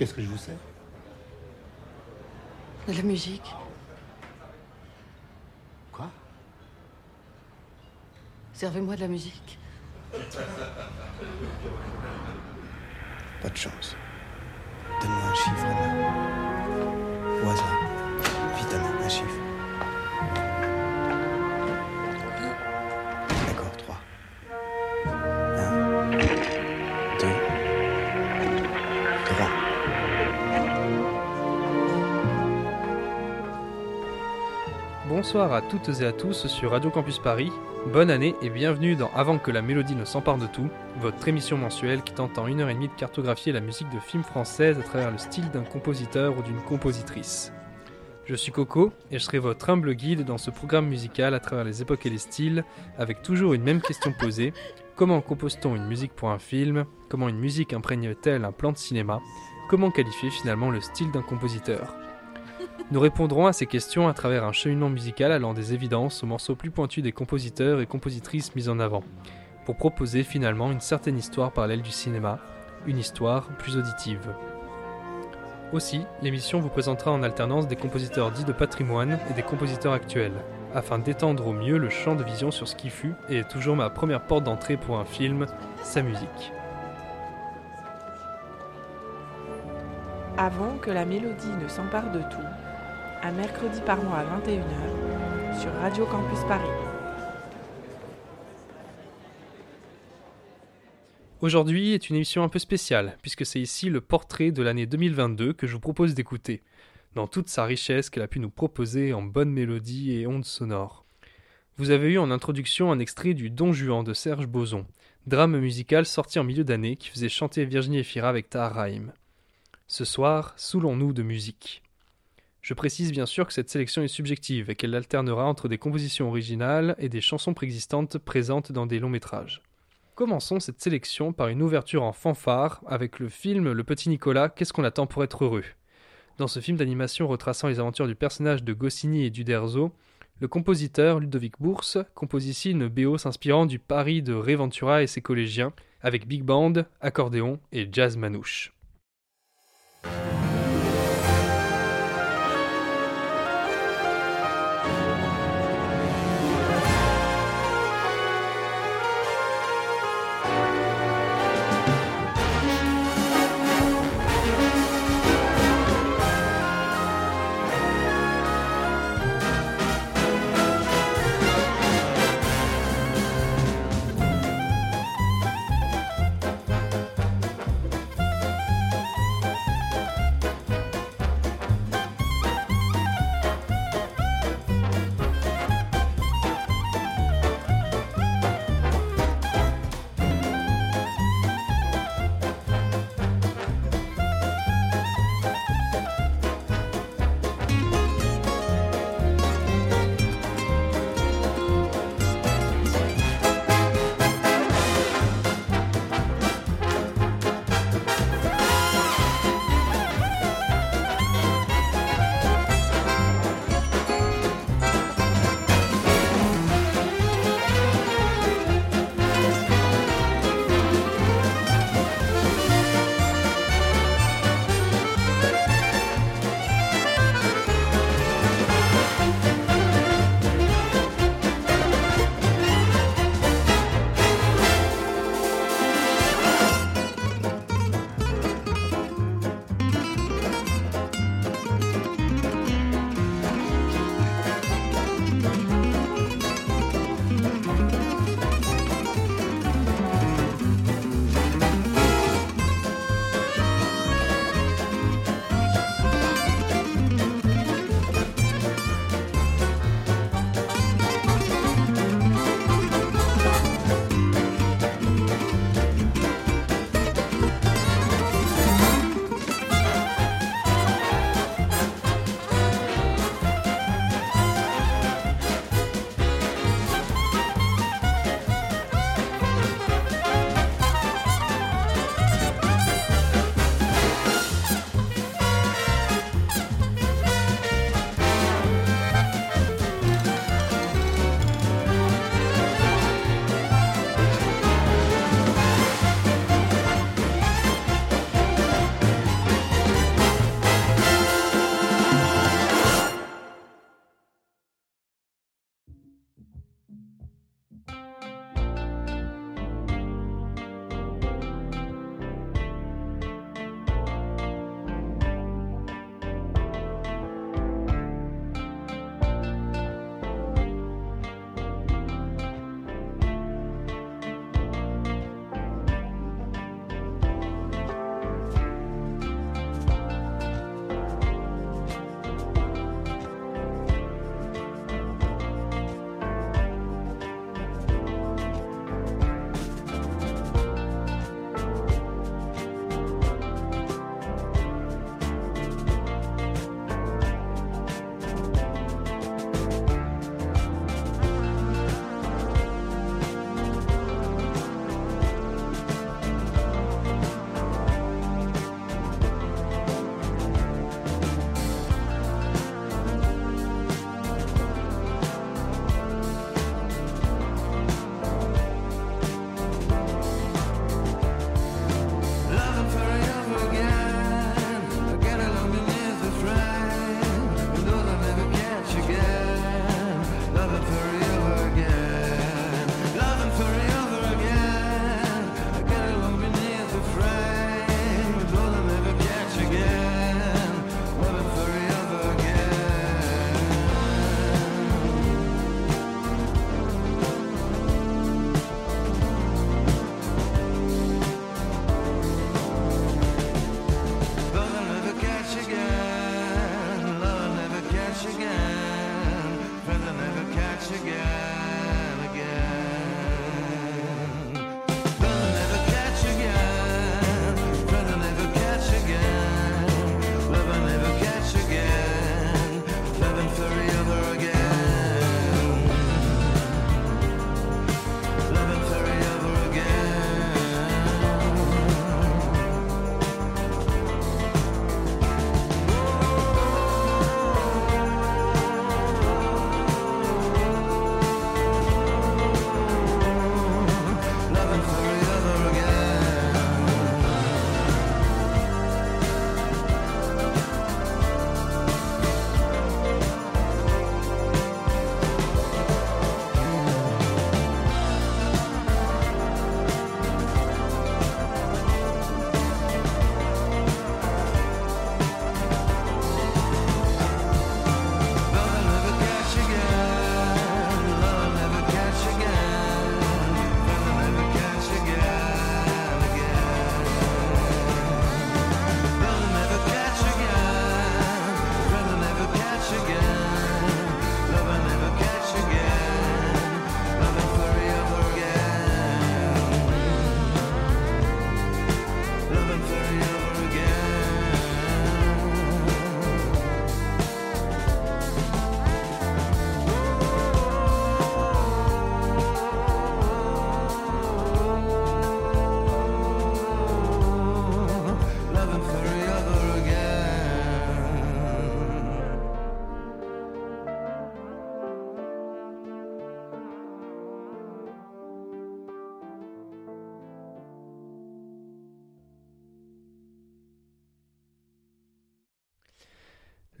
Qu'est-ce que je vous sers? De la musique. Quoi? Servez-moi de la musique. Pas de chance. Donne-moi un chiffre, Anna. Au hasard. Vite, Anna, un chiffre. Bonsoir à toutes et à tous sur Radio Campus Paris. Bonne année et bienvenue dans Avant que la mélodie ne s'empare de tout, votre émission mensuelle qui tente en une heure et demie de cartographier la musique de films françaises à travers le style d'un compositeur ou d'une compositrice. Je suis Coco et je serai votre humble guide dans ce programme musical à travers les époques et les styles, avec toujours une même question posée comment compose-t-on une musique pour un film? Comment une musique imprègne-t-elle un plan de cinéma? Comment qualifier finalement le style d'un compositeur? Nous répondrons à ces questions à travers un cheminement musical allant des évidences aux morceaux plus pointus des compositeurs et compositrices mis en avant, pour proposer finalement une certaine histoire parallèle du cinéma, une histoire plus auditive. Aussi, l'émission vous présentera en alternance des compositeurs dits de patrimoine et des compositeurs actuels, afin d'étendre au mieux le champ de vision sur ce qui fut et est toujours ma première porte d'entrée pour un film, sa musique. Avant que la mélodie ne s'empare de tout, un mercredi par mois à 21h sur Radio Campus Paris. Aujourd'hui est une émission un peu spéciale, puisque c'est ici le portrait de l'année 2022 que je vous propose d'écouter, dans toute sa richesse qu'elle a pu nous proposer en bonnes mélodies et ondes sonores. Vous avez eu en introduction un extrait du Don Juan de Serge Boson, drame musical sorti en milieu d'année qui faisait chanter Virginie Efira avec Tahar. Ce soir, saoulons-nous de musique. Je précise bien sûr que cette sélection est subjective et qu'elle alternera entre des compositions originales et des chansons préexistantes présentes dans des longs métrages. Commençons cette sélection par une ouverture en fanfare avec le film Le Petit Nicolas, Qu'est-ce qu'on attend pour être heureux? Dans ce film d'animation retraçant les aventures du personnage de Goscinny et d'Uderzo, le compositeur Ludovic Bourse compose ici une BO s'inspirant du Paris de Réventura et ses collégiens, avec big band, accordéon et jazz manouche.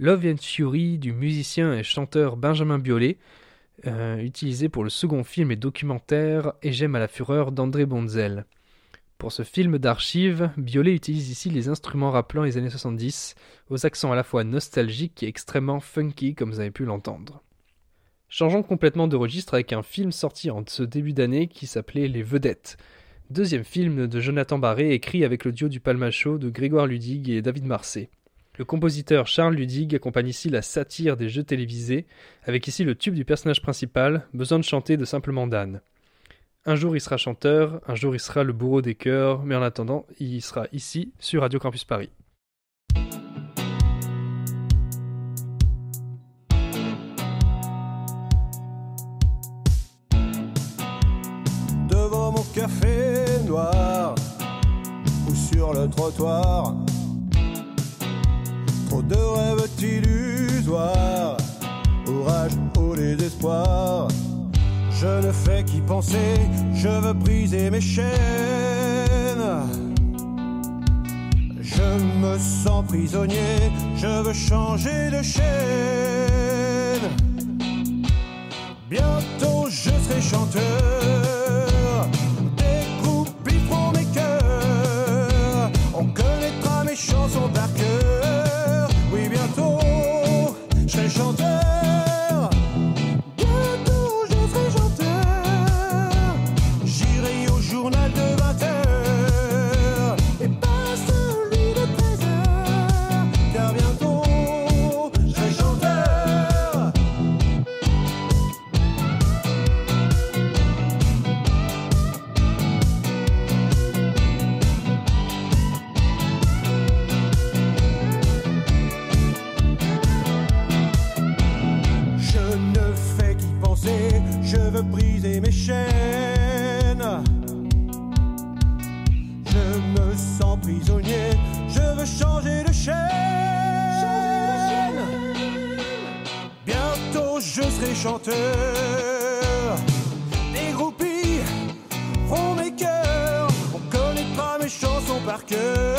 Love and Fury du musicien et chanteur Benjamin Biolay, euh, utilisé pour le second film et documentaire Et j'aime à la fureur d'André Bonzel. Pour ce film d'archives, Biolay utilise ici les instruments rappelant les années 70, aux accents à la fois nostalgiques et extrêmement funky comme vous avez pu l'entendre. Changeons complètement de registre avec un film sorti en ce début d'année qui s'appelait Les Vedettes. Deuxième film de Jonathan Barré écrit avec le duo du Palmacho de Grégoire Ludig et David Marseille. Le compositeur Charles Ludig accompagne ici la satire des jeux télévisés, avec ici le tube du personnage principal, besoin de chanter de simplement Dan. Un jour il sera chanteur, un jour il sera le bourreau des chœurs, mais en attendant, il sera ici sur Radio Campus Paris. Devant mon café noir ou sur le trottoir, trop de rêves illusoires, orage au désespoir. Je ne fais qu'y penser, je veux briser mes chaînes. Je me sens prisonnier, je veux changer de chaîne. Bientôt je serai chanteur. Je je serai chanteur. Les groupies feront mes cœurs, on connaîtra mes chansons par cœur.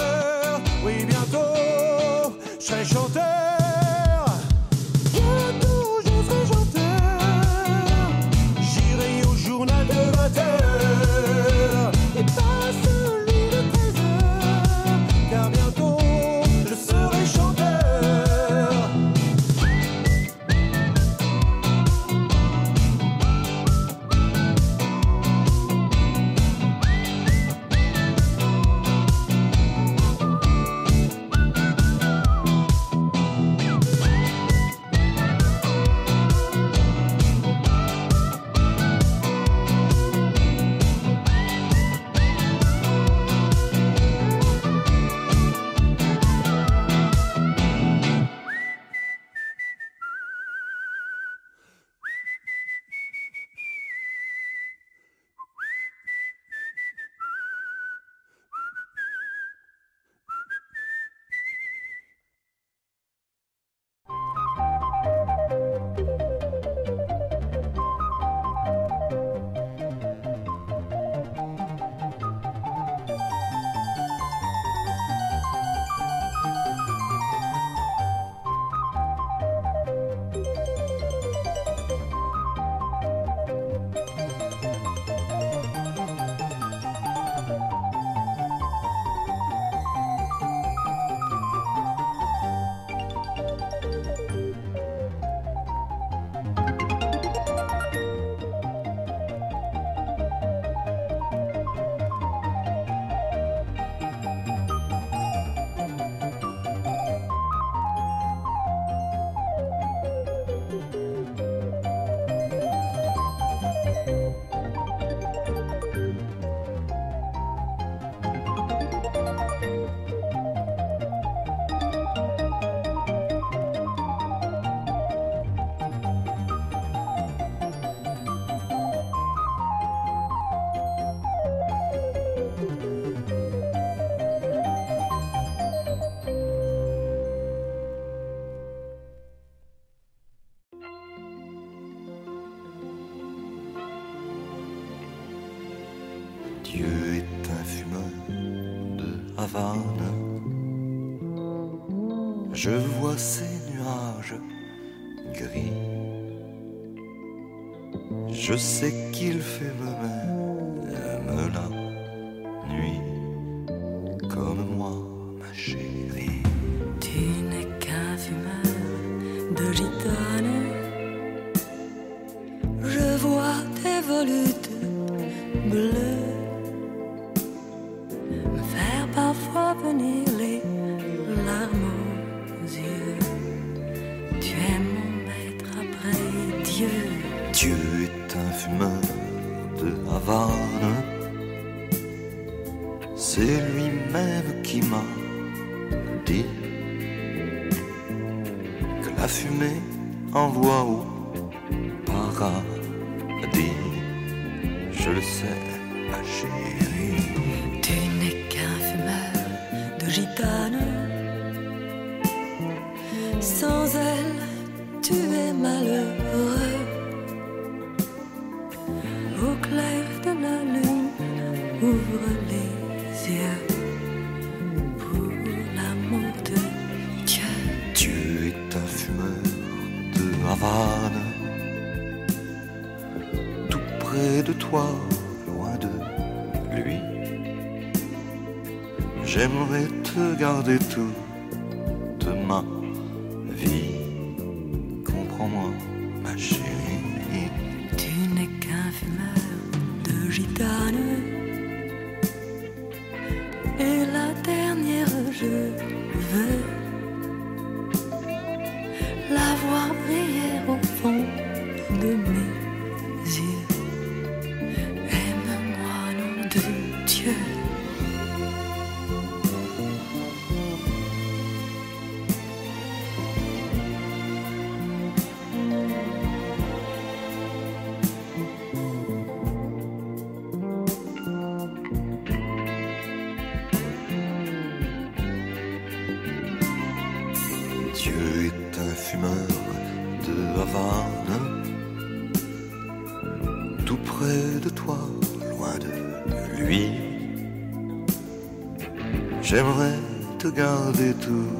Je vois ces nuages gris. Je sais qu'il fait te garder J'aimerais te garder toute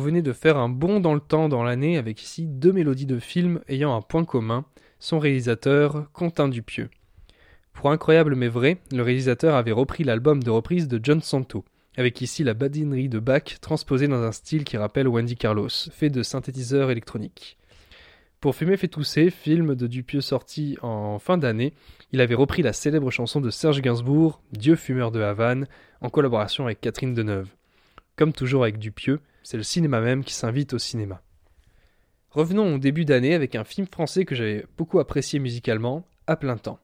Vous venez de faire un bond dans le temps dans l'année avec ici deux mélodies de films ayant un point commun, son réalisateur, Quentin Dupieux. Pour incroyable mais vrai, le réalisateur avait repris l'album de reprise de John Santo, avec ici la badinerie de Bach transposée dans un style qui rappelle Wendy Carlos, fait de synthétiseurs électroniques. Pour Fumer fait tousser, film de Dupieux sorti en fin d'année, il avait repris la célèbre chanson de Serge Gainsbourg, Dieu fumeur de Havane, en collaboration avec Catherine Deneuve. Comme toujours avec Dupieux, c'est le cinéma même qui s'invite au cinéma. Revenons au début d'année avec un film français que j'avais beaucoup apprécié musicalement, À plein temps.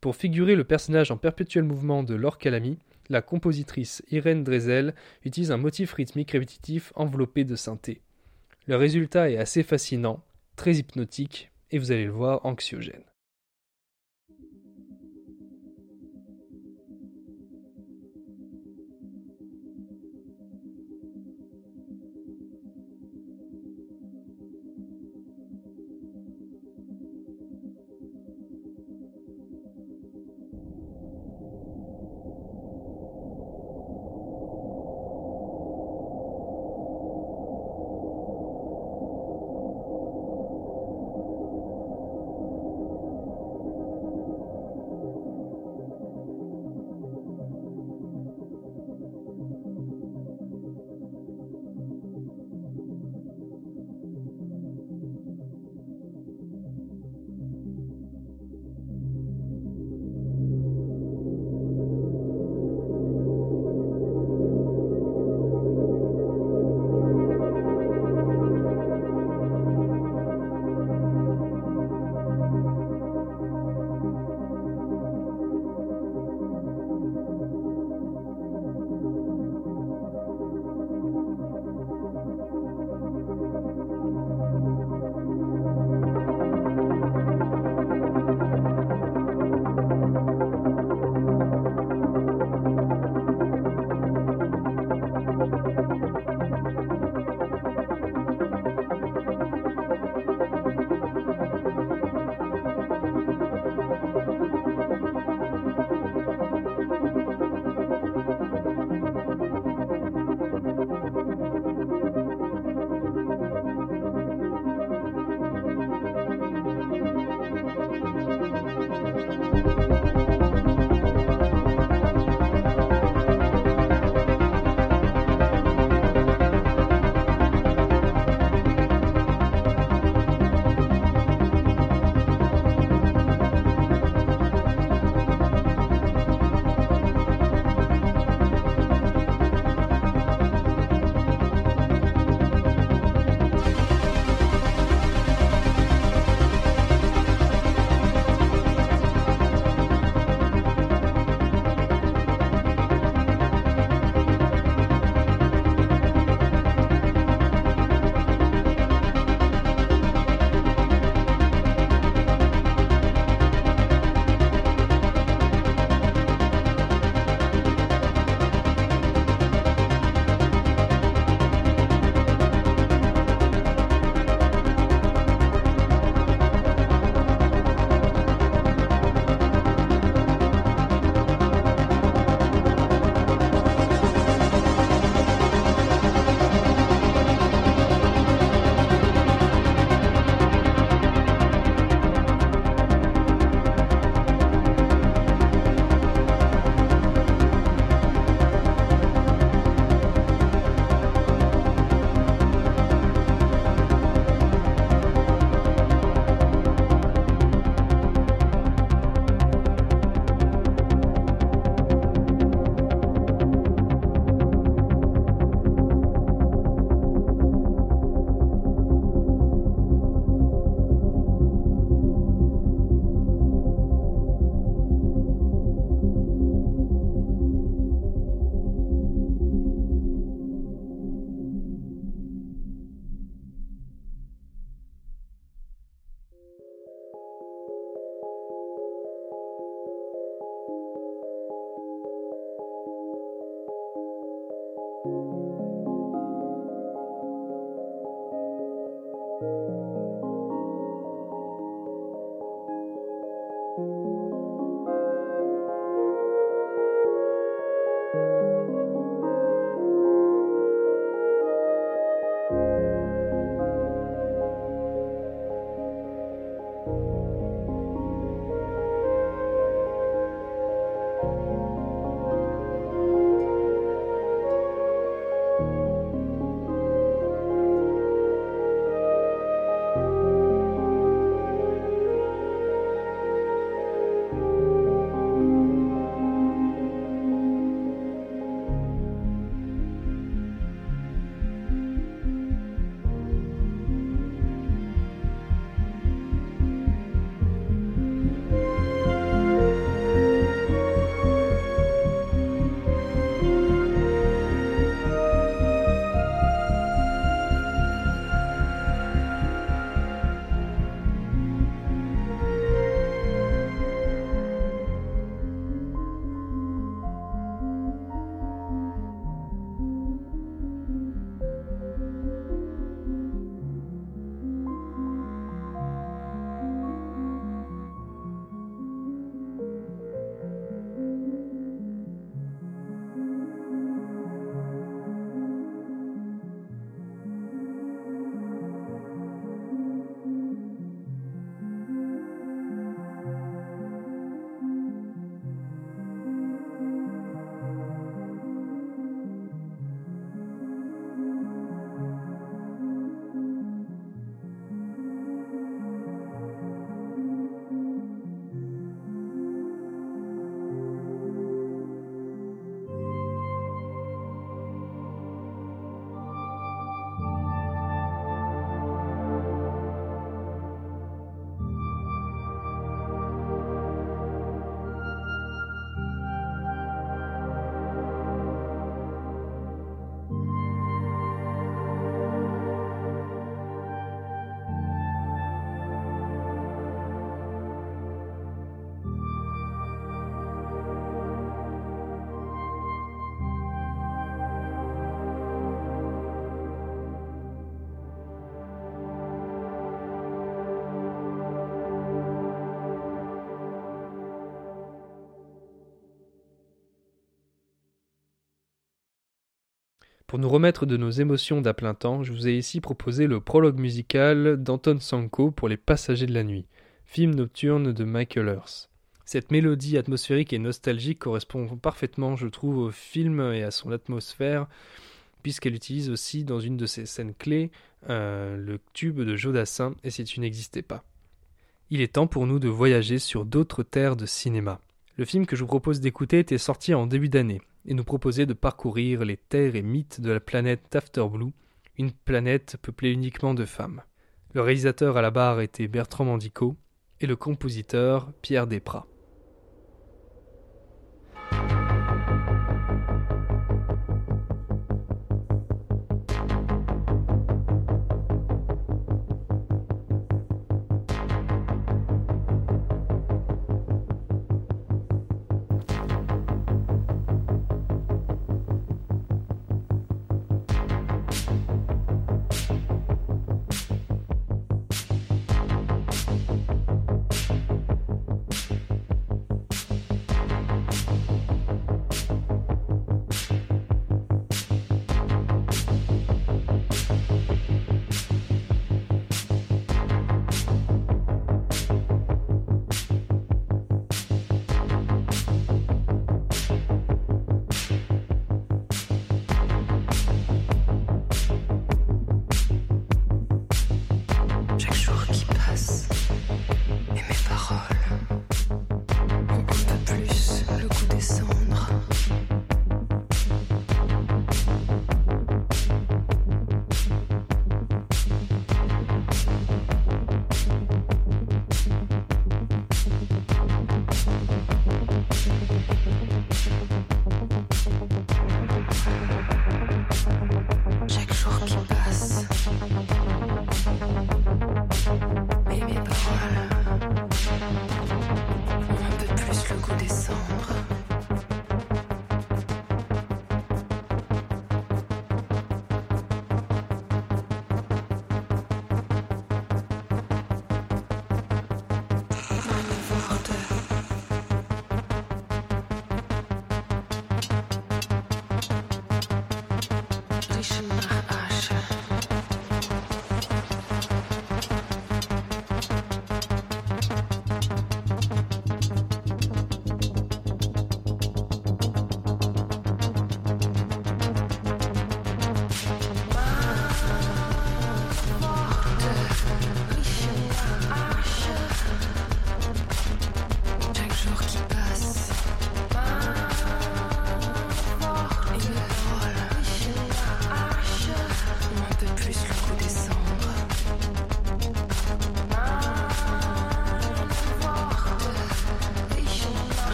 Pour figurer le personnage en perpétuel mouvement de Laure Calamy, la compositrice Irène Drezel utilise un motif rythmique répétitif enveloppé de synthé. Le résultat est assez fascinant, très hypnotique et vous allez le voir anxiogène. Pour nous remettre de nos émotions d'à plein temps, je vous ai ici proposé le prologue musical d'Anton Sanko pour Les Passagers de la Nuit, film nocturne de Michael Earth. Cette mélodie atmosphérique et nostalgique correspond parfaitement, je trouve, au film et à son atmosphère, puisqu'elle utilise aussi dans une de ses scènes clés euh, le tube de Jodassin et si tu n'existais pas. Il est temps pour nous de voyager sur d'autres terres de cinéma. Le film que je vous propose d'écouter était sorti en début d'année et nous proposait de parcourir les terres et mythes de la planète Afterblue, une planète peuplée uniquement de femmes. Le réalisateur à la barre était Bertrand Mandico et le compositeur Pierre Desprats.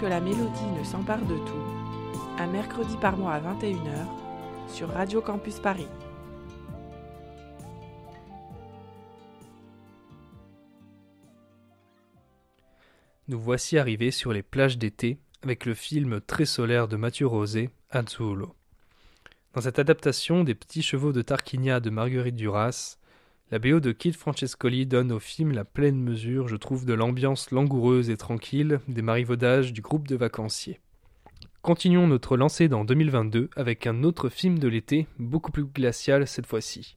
Que la mélodie ne s'empare de tout, un mercredi par mois à 21h sur Radio Campus Paris. Nous voici arrivés sur les plages d'été avec le film très solaire de Mathieu Rosé, Azzurro. Dans cette adaptation des Petits chevaux de Tarquinia de Marguerite Duras, la BO de Kid Francescoli donne au film la pleine mesure, je trouve, de l'ambiance langoureuse et tranquille des marivaudages du groupe de vacanciers. Continuons notre lancée dans 2022 avec un autre film de l'été, beaucoup plus glacial cette fois-ci.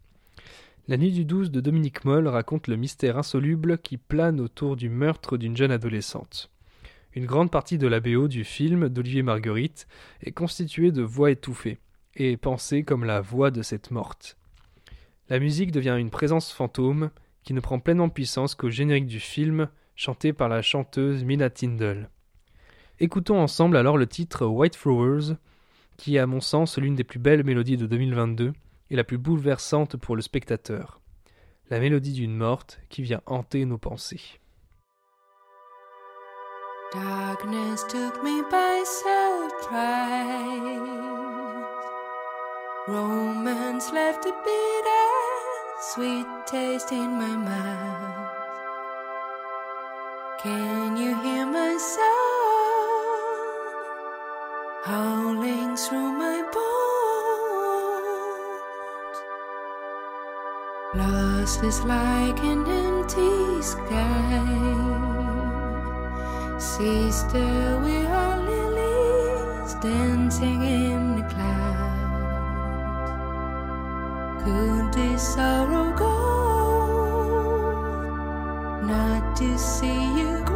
La nuit du 12 de Dominique Moll raconte le mystère insoluble qui plane autour du meurtre d'une jeune adolescente. Une grande partie de la BO du film d'Olivier Marguerite est constituée de voix étouffées, et pensée comme la voix de cette morte. La musique devient une présence fantôme qui ne prend pleinement puissance qu'au générique du film, chanté par la chanteuse Mina Tindall. Écoutons ensemble alors le titre White Flowers, qui est à mon sens l'une des plus belles mélodies de 2022 et la plus bouleversante pour le spectateur. La mélodie d'une morte qui vient hanter nos pensées. Darkness took me by surprise. Left a sweet taste in my mouth. Can you hear my soul howling through my bones? Lost is like an empty sky. Sister, we are lilies dancing in the clouds. Could this sorrow go? Not to see you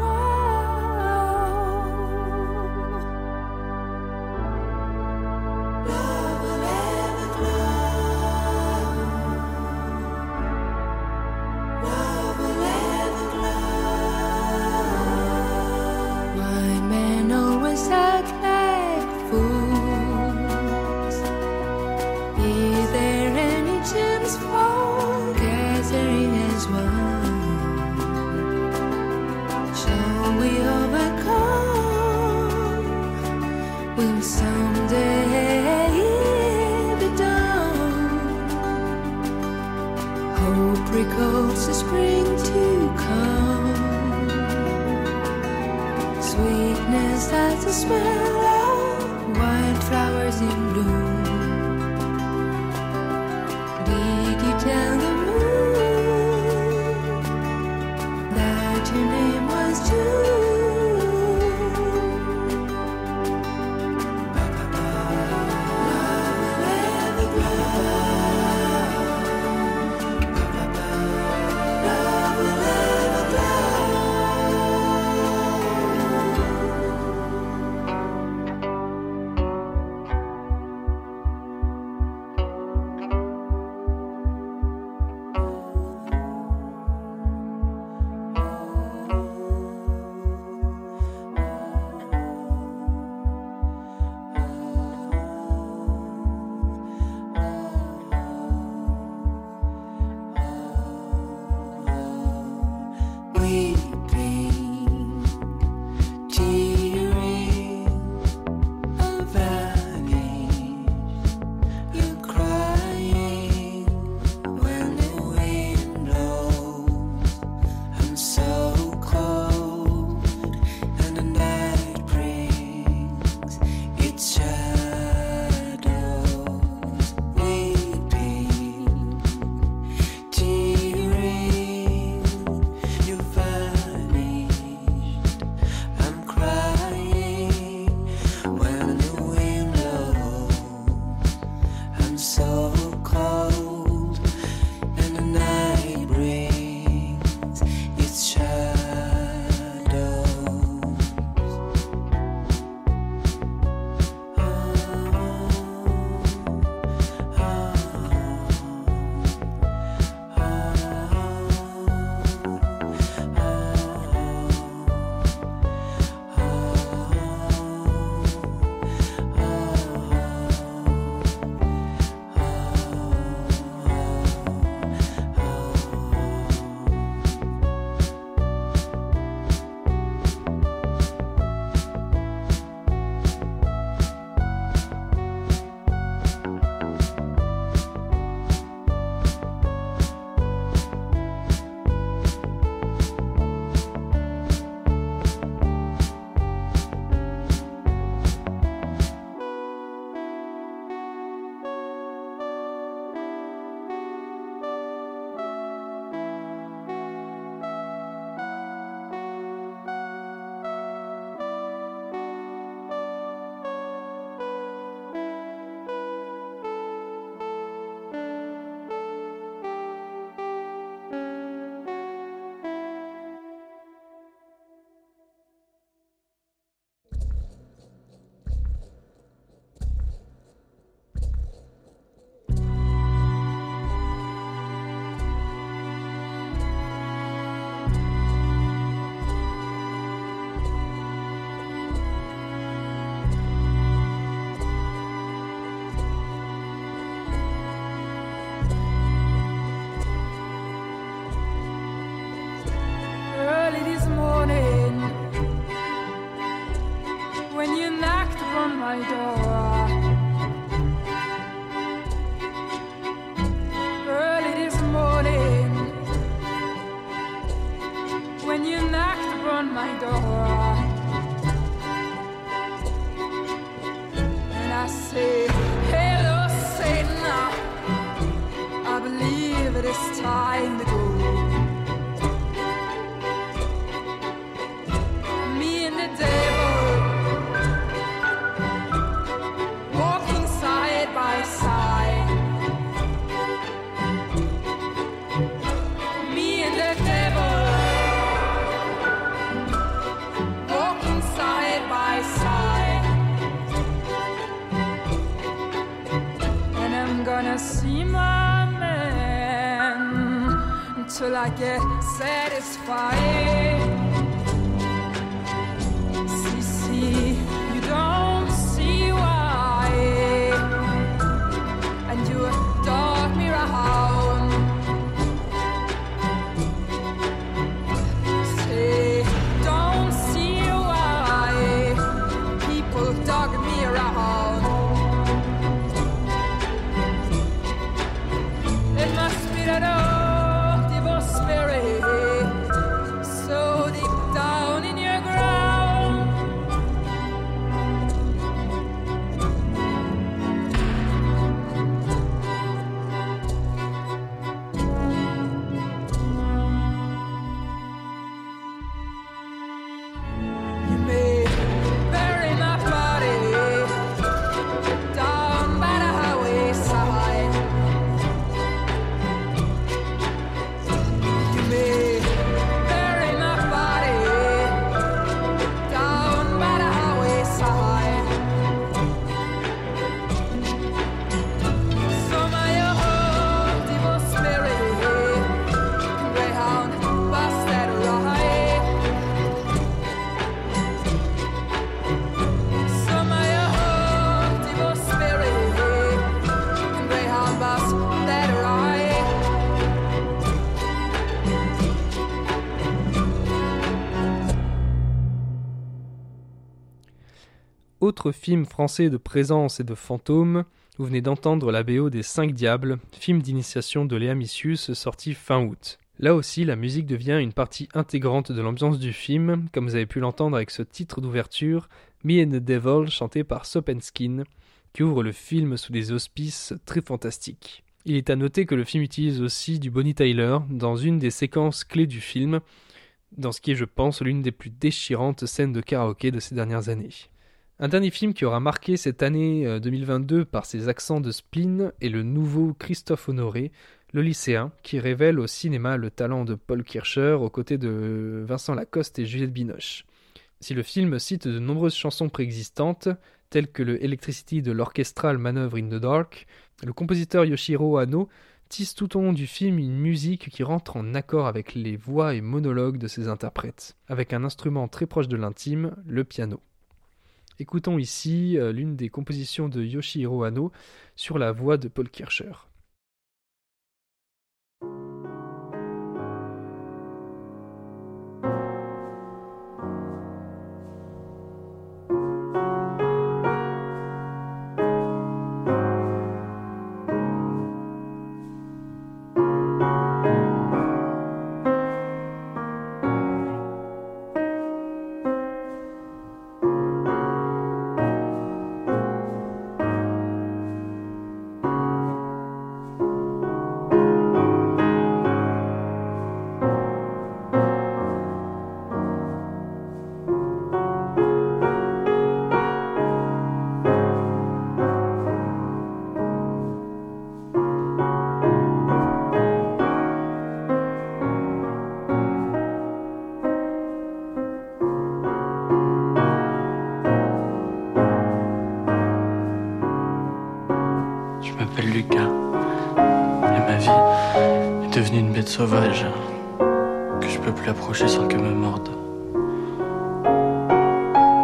Autre film français de présence et de fantômes, vous venez d'entendre la BO des Cinq Diables, film d'initiation de Léa Missius sorti fin août. Là aussi, la musique devient une partie intégrante de l'ambiance du film, comme vous avez pu l'entendre avec ce titre d'ouverture, Me and the Devil, chanté par Sopenskin, qui ouvre le film sous des auspices très fantastiques. Il est à noter que le film utilise aussi du Bonnie Tyler dans une des séquences clés du film, dans ce qui est, je pense, l'une des plus déchirantes scènes de karaoké de ces dernières années. Un dernier film qui aura marqué cette année euh, 2022 par ses accents de spleen est le nouveau Christophe Honoré, le lycéen, qui révèle au cinéma le talent de Paul Kircher aux côtés de Vincent Lacoste et Juliette Binoche. Si le film cite de nombreuses chansons préexistantes, telles que le Electricity de l'orchestral Manœuvre in the Dark, le compositeur Yoshiro Hano tisse tout au long du film une musique qui rentre en accord avec les voix et monologues de ses interprètes, avec un instrument très proche de l'intime, le piano. Écoutons ici euh, l'une des compositions de Yoshihiro Hano sur la voix de Paul Kircher. Sauvage que je peux plus approcher sans qu'elle me morde.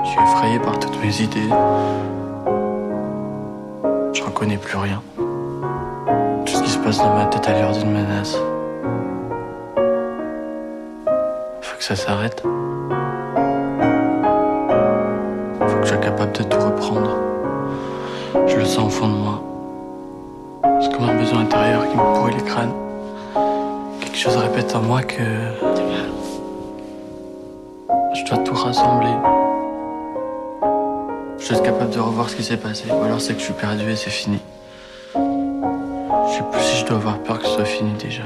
Je suis effrayé par toutes mes idées. Je reconnais plus rien. Tout ce qui se passe dans ma tête a l'air d'une menace. Faut que ça s'arrête. Faut que je sois capable de tout reprendre. Je le sens au fond de moi. C'est comme un besoin intérieur qui me pourrit les crânes. Quelque chose répète en moi que. Je dois tout rassembler. Je dois être capable de revoir ce qui s'est passé. Ou alors c'est que je suis perdu et c'est fini. Je sais plus si je dois avoir peur que ce soit fini déjà.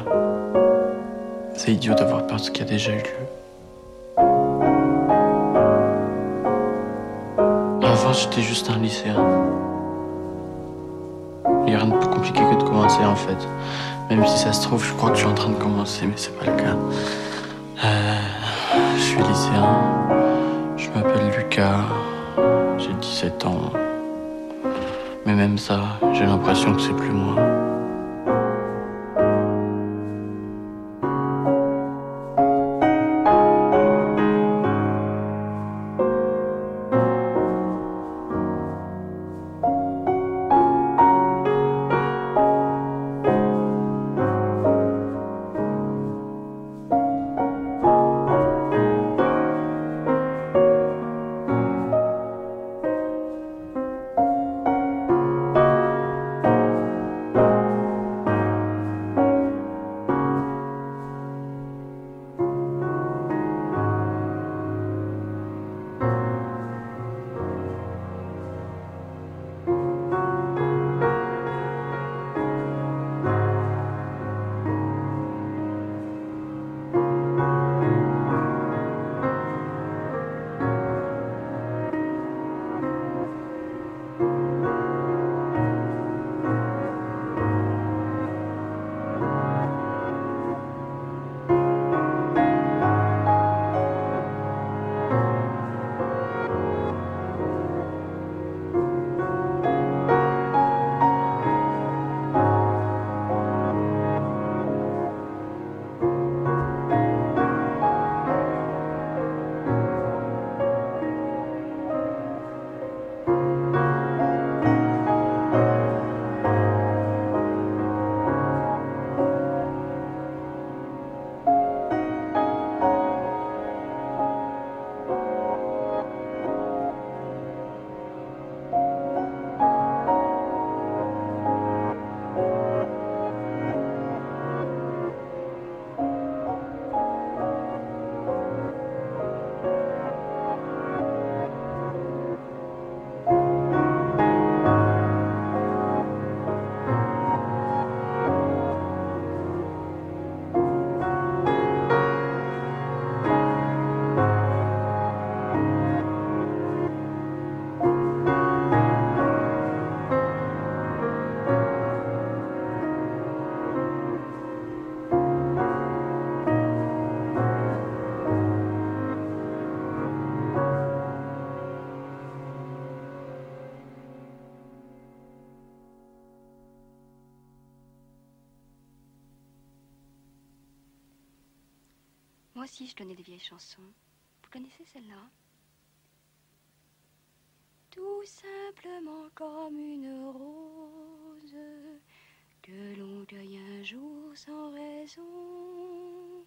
C'est idiot d'avoir peur de ce qui a déjà eu lieu. Avant, j'étais juste un lycéen. Il n'y a rien de plus compliqué que de commencer en fait. Même si ça se trouve, je crois que je suis en train de commencer, mais c'est pas le cas. Euh, je suis lycéen, je m'appelle Lucas, j'ai 17 ans. Mais même ça, j'ai l'impression que c'est plus moi. Aussi, je donnais des vieilles chansons. Vous connaissez celle-là? Tout simplement comme une rose que l'on cueille un jour sans raison.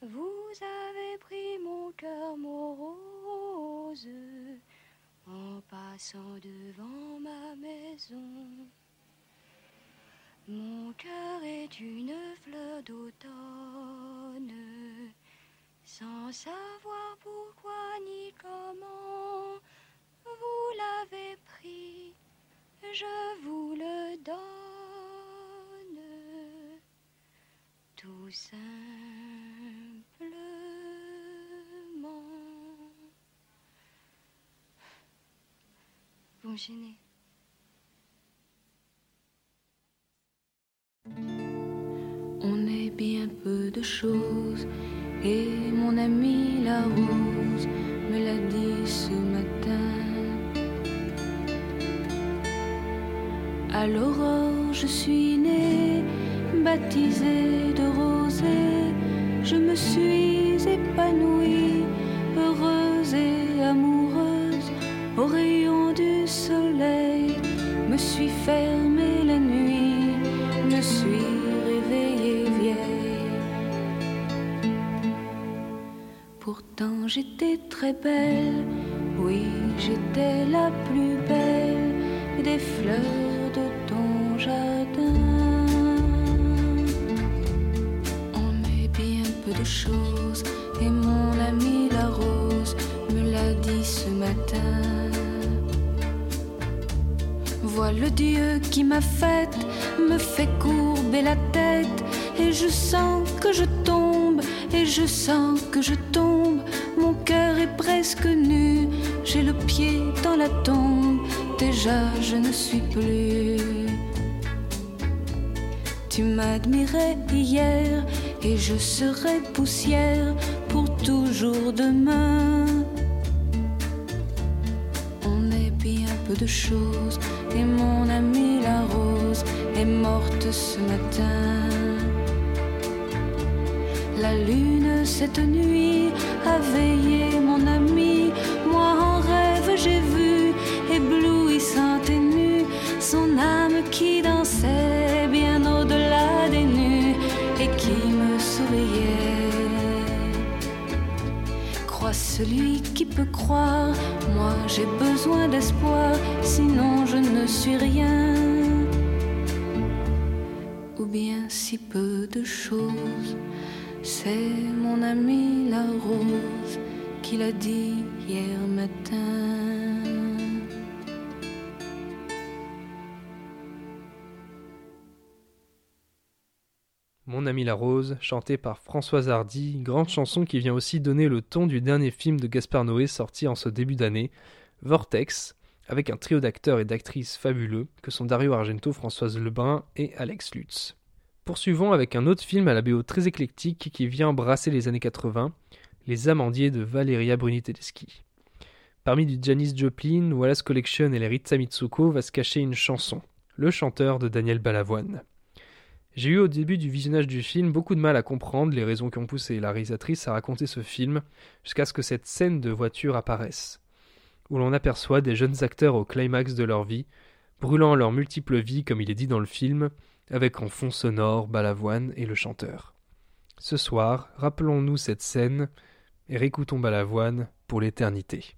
Vous avez pris mon cœur morose en passant devant ma maison. Mon cœur est une fleur d'automne, sans savoir pourquoi ni comment. Vous l'avez pris, je vous le donne, tout simplement. Vous me gênez. On est bien peu de choses et mon ami la rose me l'a dit ce matin. À l'aurore, je suis née, baptisée de rosée. Je me suis épanouie, heureuse et amoureuse. Au rayon du soleil, me suis fermée J'étais très belle, oui j'étais la plus belle des fleurs de ton jardin. On est bien peu de choses et mon ami la rose me l'a dit ce matin. Vois le Dieu qui m'a faite, me fait courber la tête, et je sens que je tombe, et je sens que je tombe. Presque nu, j'ai le pied dans la tombe, déjà je ne suis plus. Tu m'admirais hier, et je serai poussière pour toujours demain. On est bien peu de choses et mon amie la rose est morte ce matin. La lune cette nuit a veillé mon ami. Moi en rêve j'ai vu, éblouissante et nue, son âme qui dansait bien au-delà des nues et qui me souriait. Crois celui qui peut croire, moi j'ai besoin d'espoir, sinon je ne suis rien. Ou bien si peu de choses, mon ami la rose qui l'a dit hier matin. Mon ami la rose, chanté par Françoise Hardy, grande chanson qui vient aussi donner le ton du dernier film de Gaspard Noé sorti en ce début d'année, Vortex, avec un trio d'acteurs et d'actrices fabuleux que sont Dario Argento, Françoise Lebrun et Alex Lutz. Poursuivons avec un autre film à la BO très éclectique qui vient embrasser les années 80, Les Amandiers de Valeria Bruni Tedeschi. Parmi du Janis Joplin, Wallace Collection et les Ritza Mitsuko va se cacher une chanson, Le chanteur de Daniel Balavoine. J'ai eu au début du visionnage du film beaucoup de mal à comprendre les raisons qui ont poussé la réalisatrice à raconter ce film jusqu'à ce que cette scène de voiture apparaisse, où l'on aperçoit des jeunes acteurs au climax de leur vie, brûlant leurs multiples vies comme il est dit dans le film, avec en fond sonore Balavoine et le chanteur. Ce soir, rappelons-nous cette scène et réécoutons Balavoine pour l'éternité.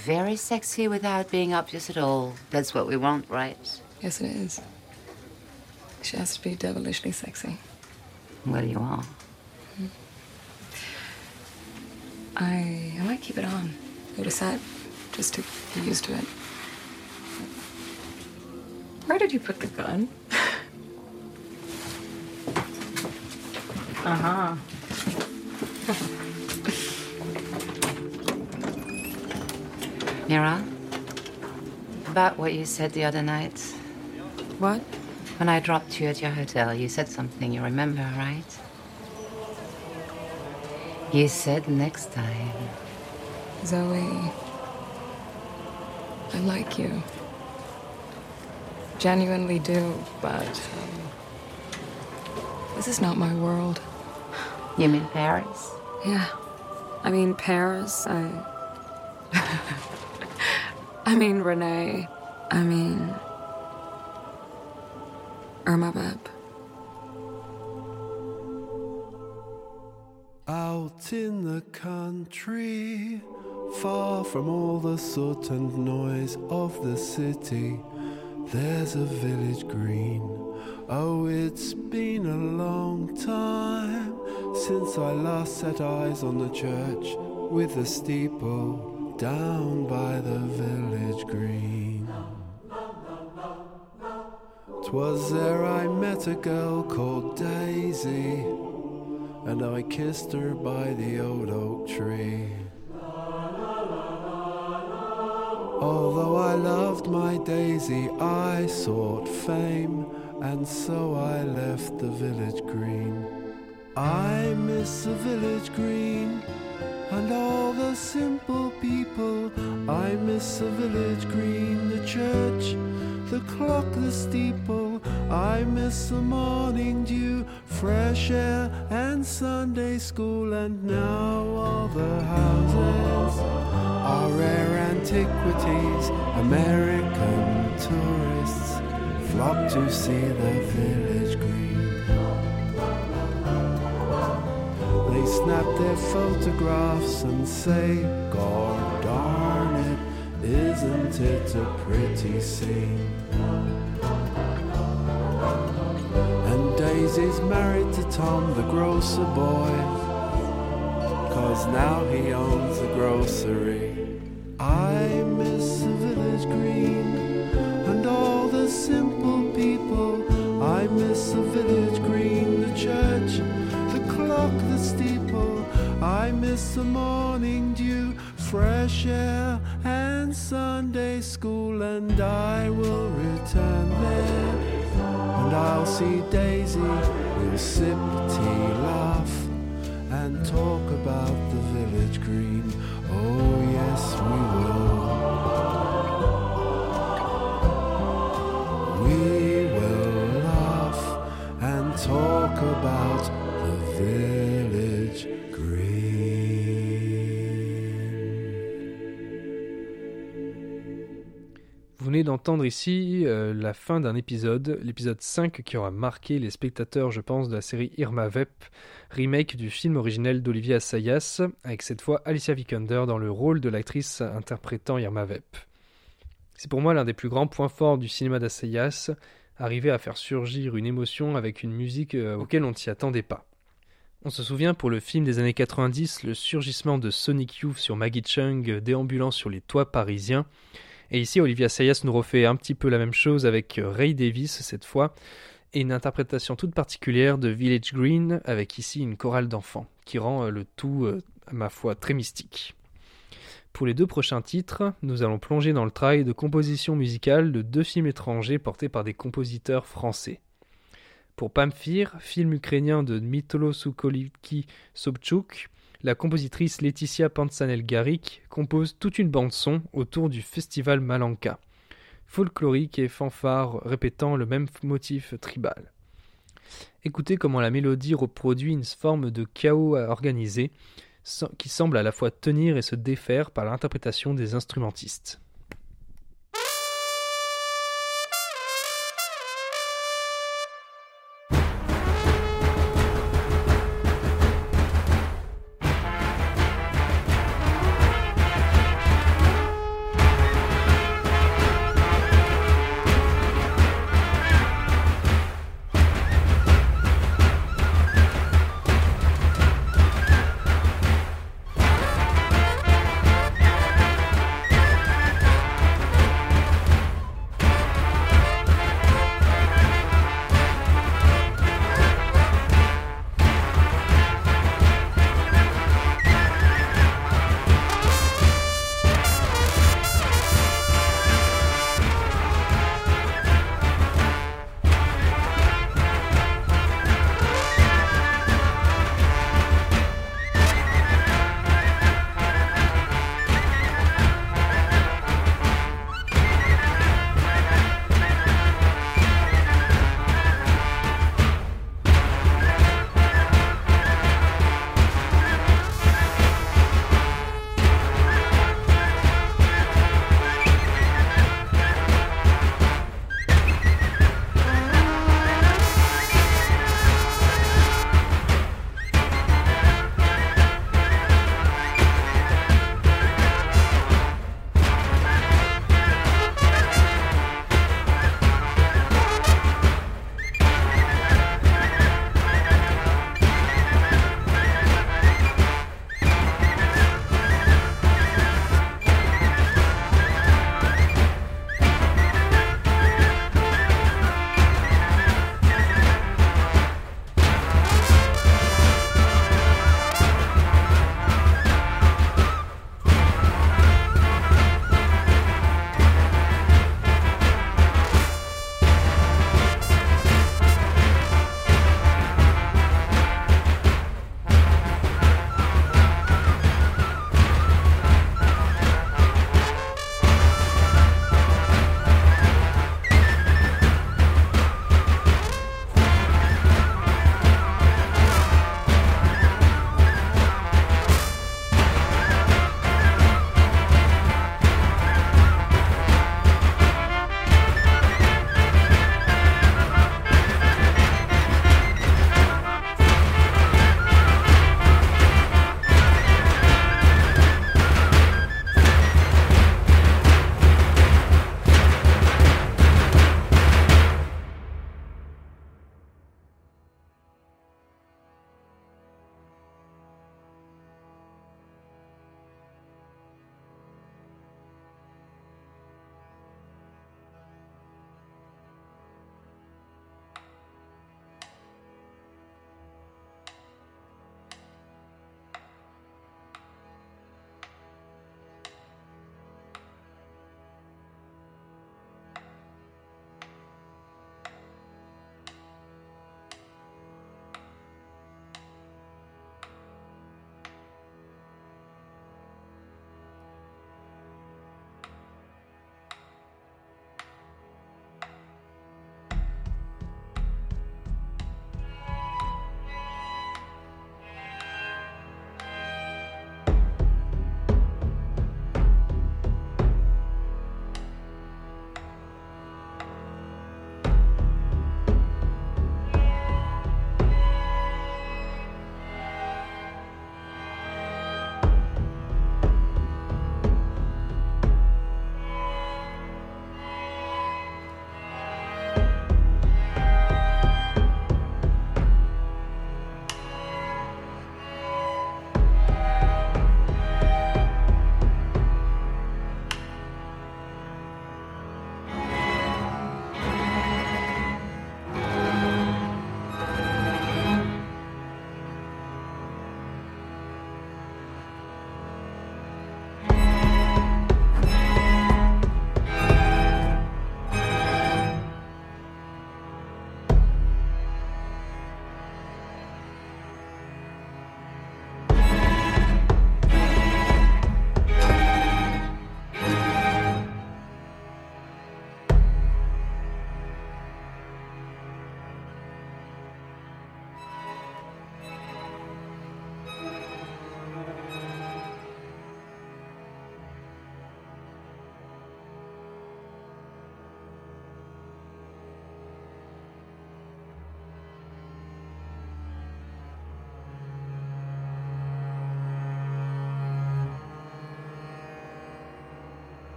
Very sexy without being obvious at all. That's what we want, right? Yes, it is. She has to be devilishly sexy. Well, you are. I I might keep it on. Go to set, just to get used to it. Where did you put the gun? uh huh. Mira, about what you said the other night. What? When I dropped you at your hotel, you said something you remember, right? You said next time. Zoe, I like you. Genuinely do, but um, this is not my world. You mean Paris? Yeah. I mean, Paris, I. I mean, Renee. I mean. Irma Beb. Out in the country, far from all the soot and noise of the city, there's a village green. Oh, it's been a long time since I last set eyes on the church with the steeple down by the village green. Twas there I met a girl called Daisy, and I kissed her by the old oak tree. Although I loved my Daisy, I sought fame, and so I left the village green. I miss the village green and all the simple people. I miss the village green, the church, the clock, the steeple. I miss the morning dew, fresh air, and Sunday school. And now all the houses are rare antiquities. American tourists flock to see the village snap their photographs and say, God darn it, isn't it a pretty scene? And Daisy's married to Tom, the grocer boy, cause now he owns a grocery. I miss the village green and all the simple people. I miss the village green, the church, the the steeple. I miss the morning dew, fresh air, and Sunday school. And I will return there, and I'll see Daisy. We'll sip tea laugh, and talk about the village green. Oh, yes, we will. We will laugh and talk about village Vous venez d'entendre ici euh, la fin d'un épisode, l'épisode 5 qui aura marqué les spectateurs, je pense, de la série Irma Vep, remake du film originel d'Olivier Assayas, avec cette fois Alicia Vikander dans le rôle de l'actrice interprétant Irma Vep. C'est pour moi l'un des plus grands points forts du cinéma d'Assayas, arriver à faire surgir une émotion avec une musique euh, auquel on ne s'y attendait pas. On se souvient pour le film des années 90 le surgissement de Sonic Youth sur Maggie Chung euh, déambulant sur les toits parisiens. Et ici, Olivia Sayas nous refait un petit peu la même chose avec euh, Ray Davis cette fois, et une interprétation toute particulière de Village Green avec ici une chorale d'enfants, qui rend euh, le tout, à ma foi, très mystique. Pour les deux prochains titres, nous allons plonger dans le travail de composition musicale de deux films étrangers portés par des compositeurs français. Pour Pamphir, film ukrainien de Dmytro Sokolivki Sobchuk, la compositrice Laetitia Pansanel-Garik compose toute une bande-son autour du festival Malanka, folklorique et fanfare répétant le même motif tribal. Écoutez comment la mélodie reproduit une forme de chaos organisé qui semble à la fois tenir et se défaire par l'interprétation des instrumentistes.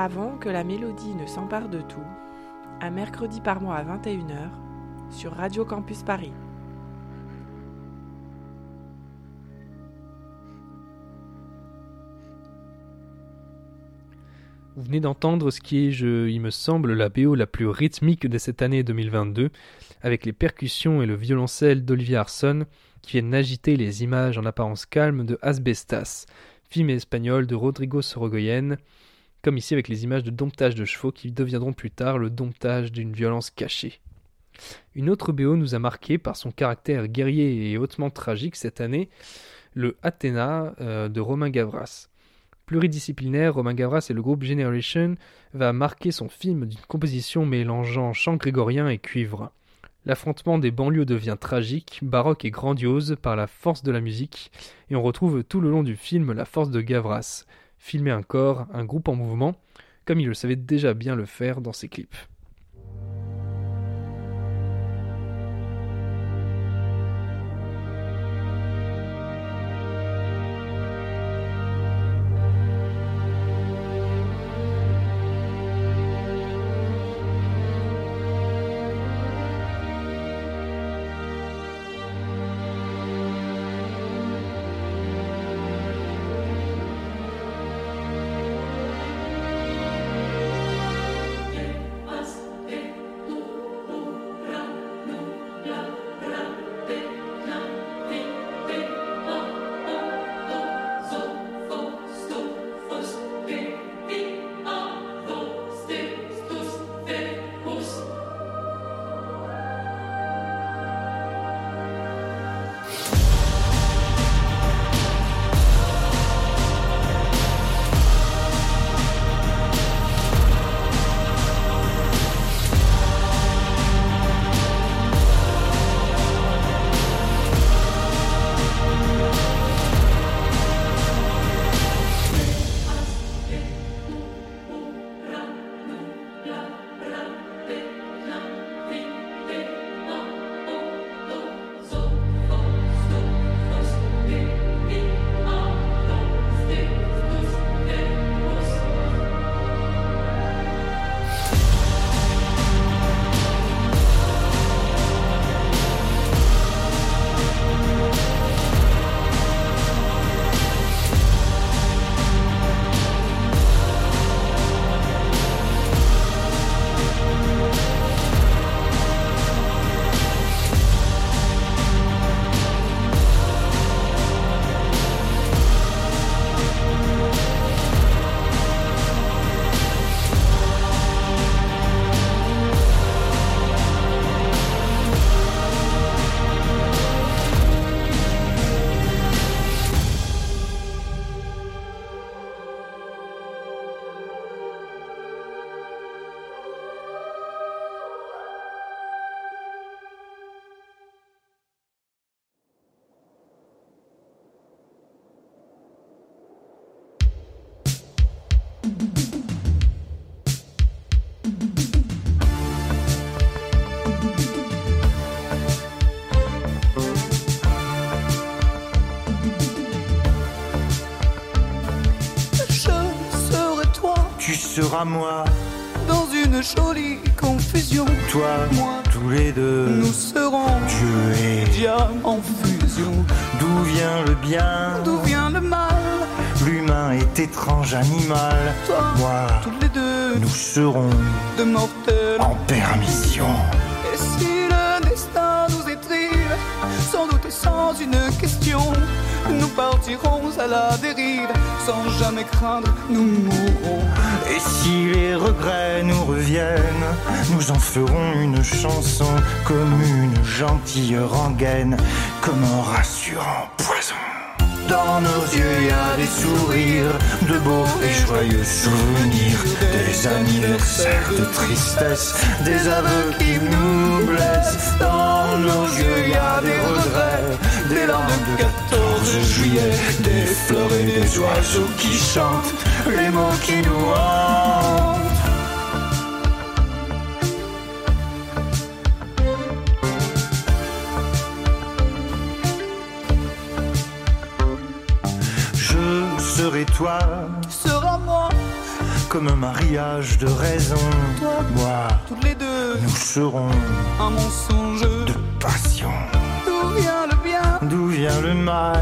Avant que la mélodie ne s'empare de tout, un mercredi par mois à 21h sur Radio Campus Paris. Vous venez d'entendre ce qui est, il me semble, la BO la plus rythmique de cette année 2022, avec les percussions et le violoncelle d'Olivier Arson, qui viennent agiter les images en apparence calme de Asbestas, film espagnol de Rodrigo Sorogoyen, comme ici avec les images de domptage de chevaux qui deviendront plus tard le domptage d'une violence cachée. Une autre BO nous a marqué par son caractère guerrier et hautement tragique cette année, le Athéna euh, de Romain Gavras. Pluridisciplinaire, Romain Gavras et le groupe Generation va marquer son film d'une composition mélangeant chant grégorien et cuivre. L'affrontement des banlieues devient tragique, baroque et grandiose par la force de la musique, et on retrouve tout le long du film la force de Gavras, filmer un corps, un groupe en mouvement, comme il le savait déjà bien le faire dans ses clips. Seras moi, dans une jolie confusion. toi, Moi, tous les deux. nous serons Dieu et diamants en fusion. d'où vient le bien D'où vient le mal L'humain est étrange animal. Toi, Moi, tous les deux, nous serons de mortels. en permission. Et si le destin nous étrive, sans doute et sans une question, nous partirons à la dérive, sans jamais craindre, nous mourrons. Si les regrets nous reviennent, nous en ferons une chanson comme une gentille rengaine, comme un rassurant poison. Dans nos yeux, il y a des sourires, de beaux et joyeux souvenirs, des anniversaires de tristesse, des aveux qui nous blessent. Dans nos yeux, il y a des regrets, des larmes de 14 juillet, des fleurs et des oiseaux qui chantent, les mots qui nous hantent. Serai toi, Tu seras moi, comme un mariage de raison. Toi, Moi, toutes les deux, nous serons un mensonge. de passion. D'où vient le bien? D'où vient le mal?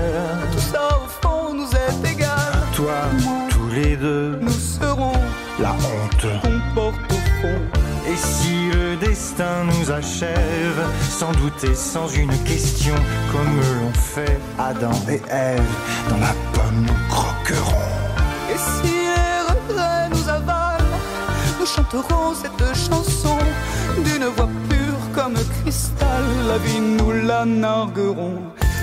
Tout ça au fond nous est égal. Toi, Moi, tous les deux, nous serons la honte. qu'on porte au fond. Et si le destin nous achève, sans douter, sans une question, comme l'ont fait Adam et Ève, dans la pomme nous croquerons. Et si les regrets nous avalent, nous chanterons cette chanson d'une voix pure comme cristal. La vie nous la narguerons.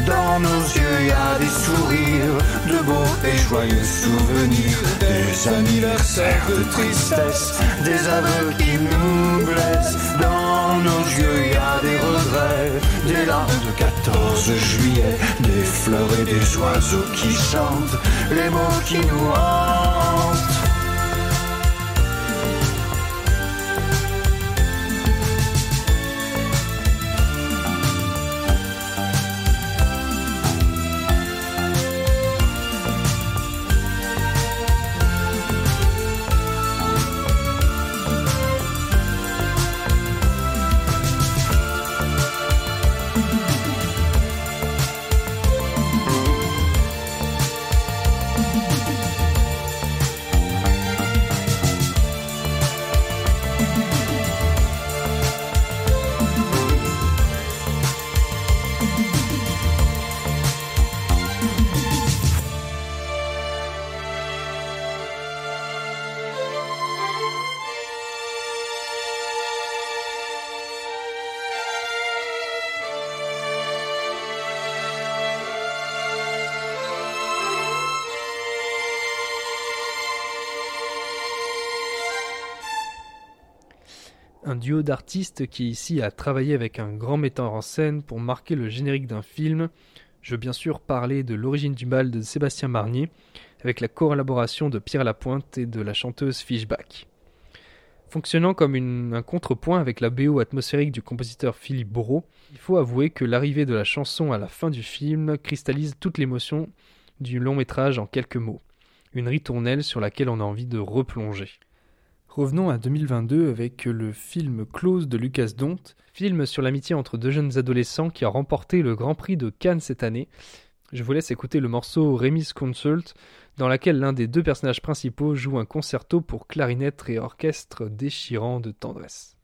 Dans nos yeux, y a des sourires, de beaux et joyeux souvenirs, des anniversaires de tristesse, des aveux qui nous blessent. Nos yeux, y a des regrets, des larmes de 14 juillet, des fleurs et des oiseaux qui chantent, les mots qui nous. Duo d'artistes qui ici a travaillé avec un grand metteur en scène pour marquer le générique d'un film. Je veux bien sûr parler de L'origine du mal de Sébastien Marnier, avec la collaboration de Pierre Lapointe et de la chanteuse Fishback. Fonctionnant comme un contrepoint avec la BO atmosphérique du compositeur Philippe Bourreau, il faut avouer que l'arrivée de la chanson à la fin du film cristallise toute l'émotion du long métrage en quelques mots. Une ritournelle sur laquelle on a envie de replonger. Revenons à 2022 avec le film Close de Lucas Dont, film sur l'amitié entre deux jeunes adolescents qui a remporté le Grand Prix de Cannes cette année. Je vous laisse écouter le morceau Rémi's Consult, dans laquelle l'un des deux personnages principaux joue un concerto pour clarinette et orchestre déchirant de tendresse.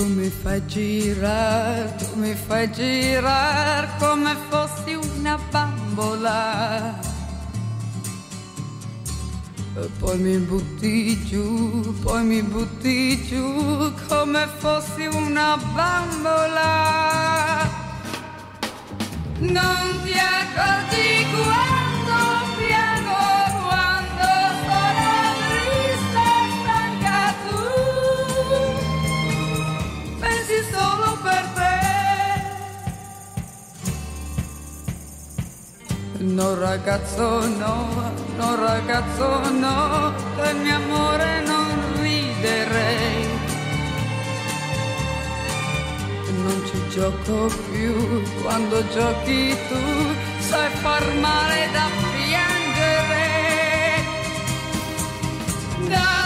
Tu mi fai girare, tu mi fai girare come fossi una bambola. E poi mi butti giù, poi mi butti giù come fossi una bambola. Non ti accorgi quando No ragazzo no, no ragazzo no, del mio amore non riderei. Non ci gioco più, quando giochi tu sai far male da piangere. Da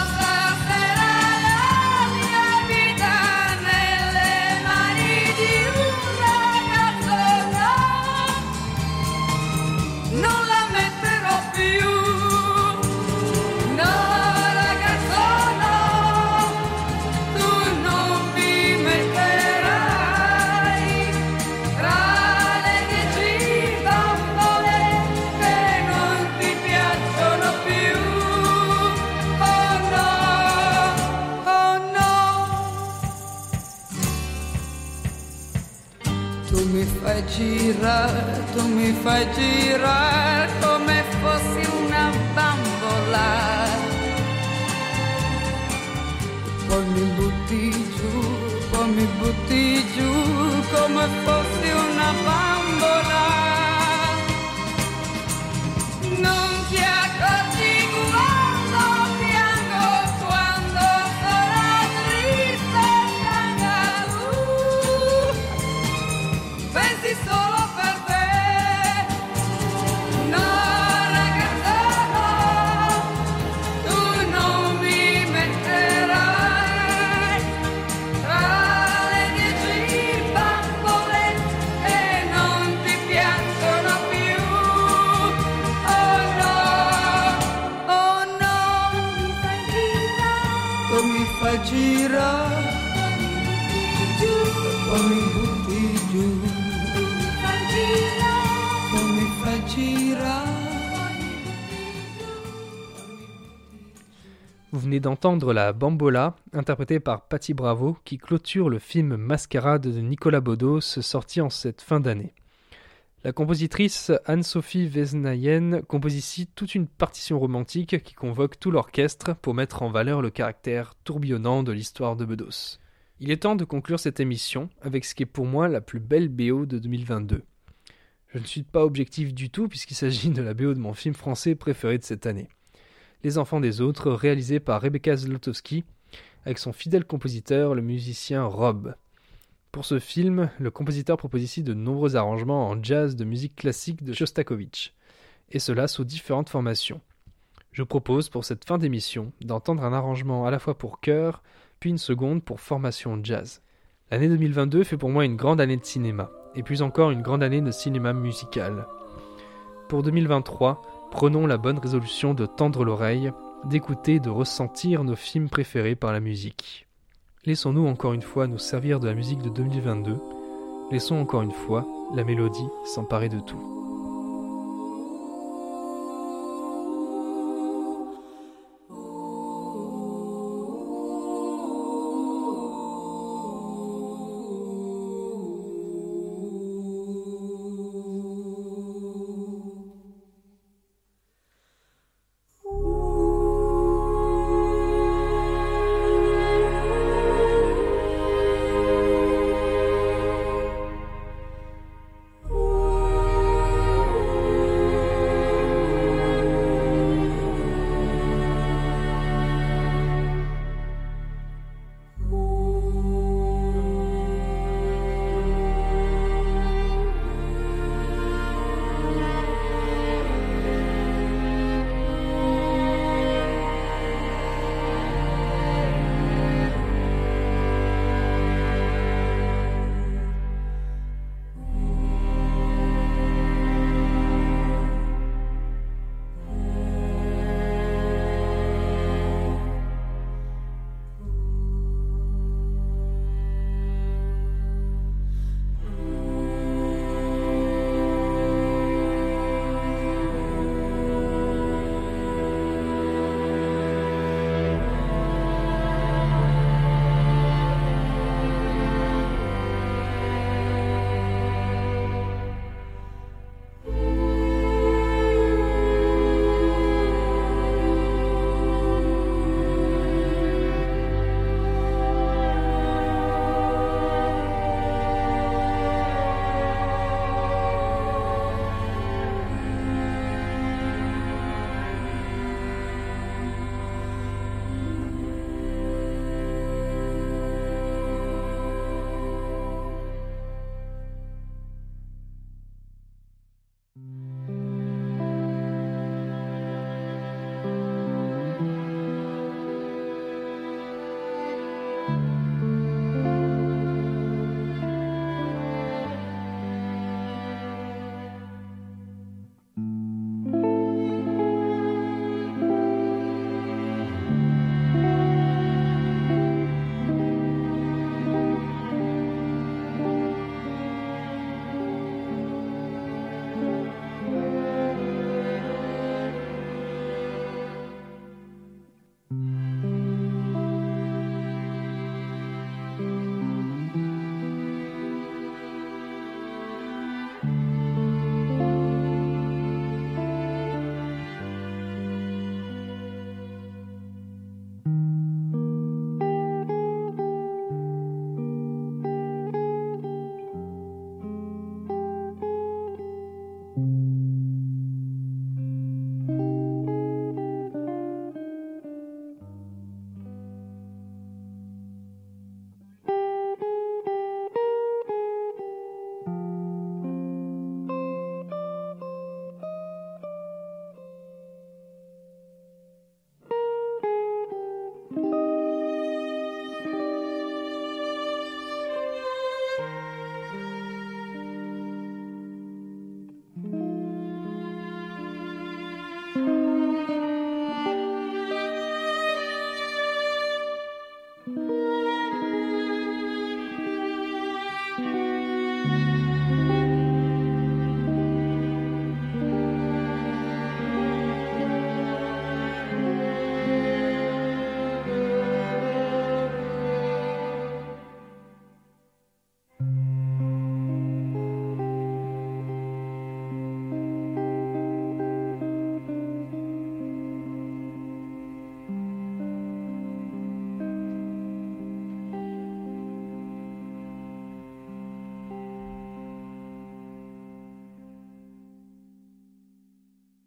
tu mi fai girare come fossi una bambola. Poi mi butti giù, poi mi butti giù come fossi una bambola. Vous venez d'entendre la Bambola, interprétée par Patti Bravo, qui clôture le film Mascarade de Nicolas Bodos, sorti en cette fin d'année. La compositrice Anne-Sophie Vesnayen compose ici toute une partition romantique qui convoque tout l'orchestre pour mettre en valeur le caractère tourbillonnant de l'histoire de Bedos. Il est temps de conclure cette émission avec ce qui est pour moi la plus belle BO de 2022. Je ne suis pas objectif du tout puisqu'il s'agit de la BO de mon film français préféré de cette année. Les enfants des autres, réalisé par Rebecca Zlotowski, avec son fidèle compositeur, le musicien Rob. Pour ce film, le compositeur propose ici de nombreux arrangements en jazz de musique classique de Shostakovich, et cela sous différentes formations. Je propose pour cette fin d'émission d'entendre un arrangement à la fois pour chœur, une seconde pour formation jazz. L'année 2022 fait pour moi une grande année de cinéma, et plus encore une grande année de cinéma musical. Pour 2023, prenons la bonne résolution de tendre l'oreille, d'écouter, de ressentir nos films préférés par la musique. Laissons-nous encore une fois nous servir de la musique de 2022. Laissons encore une fois la mélodie s'emparer de tout.